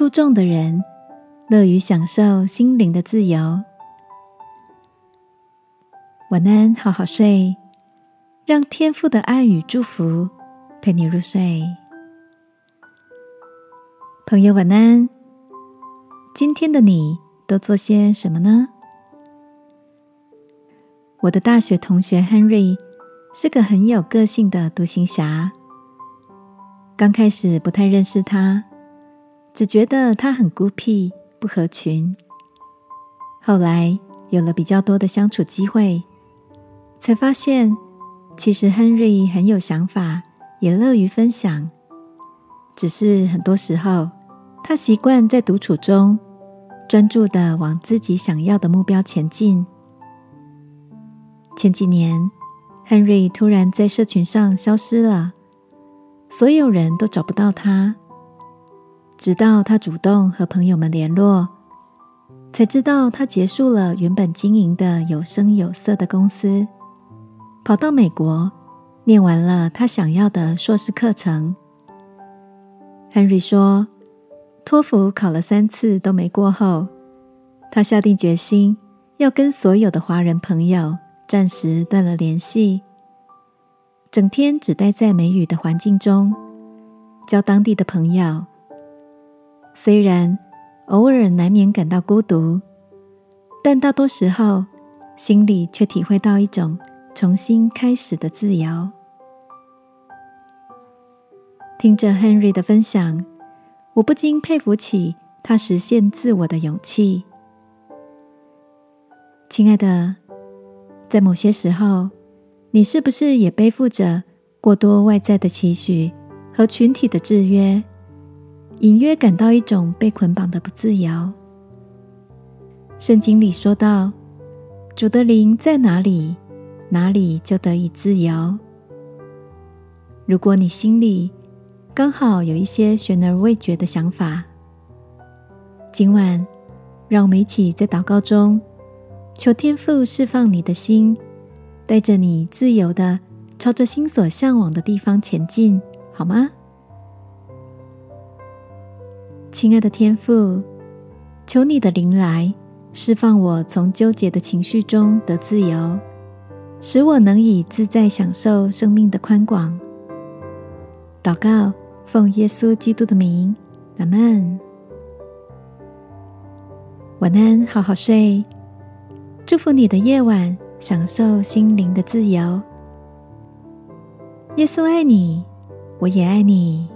出众的人，乐于享受心灵的自由。晚安，好好睡，让天父的爱与祝福陪你入睡。朋友，晚安。今天的你都做些什么呢？我的大学同学 Henry 是个很有个性的独行侠。刚开始不太认识他，只觉得他很孤僻、不合群。后来有了比较多的相处机会。才发现，其实 Henry 很有想法，也乐于分享。只是很多时候，他习惯在独处中专注的往自己想要的目标前进。前几年，Henry 突然在社群上消失了，所有人都找不到他。直到他主动和朋友们联络，才知道他结束了原本经营的有声有色的公司。跑到美国，念完了他想要的硕士课程。Henry 说，托福考了三次都没过后，他下定决心要跟所有的华人朋友暂时断了联系，整天只待在美语的环境中，交当地的朋友。虽然偶尔难免感到孤独，但大多时候心里却体会到一种。重新开始的自由。听着 Henry 的分享，我不禁佩服起他实现自我的勇气。亲爱的，在某些时候，你是不是也背负着过多外在的期许和群体的制约，隐约感到一种被捆绑的不自由？圣经里说到：“主的灵在哪里？”哪里就得以自由。如果你心里刚好有一些悬而未决的想法，今晚让我们一起在祷告中求天父释放你的心，带着你自由的朝着心所向往的地方前进，好吗？亲爱的天父，求你的灵来释放我从纠结的情绪中得自由。使我能以自在享受生命的宽广。祷告，奉耶稣基督的名，阿门。晚安，好好睡。祝福你的夜晚，享受心灵的自由。耶稣爱你，我也爱你。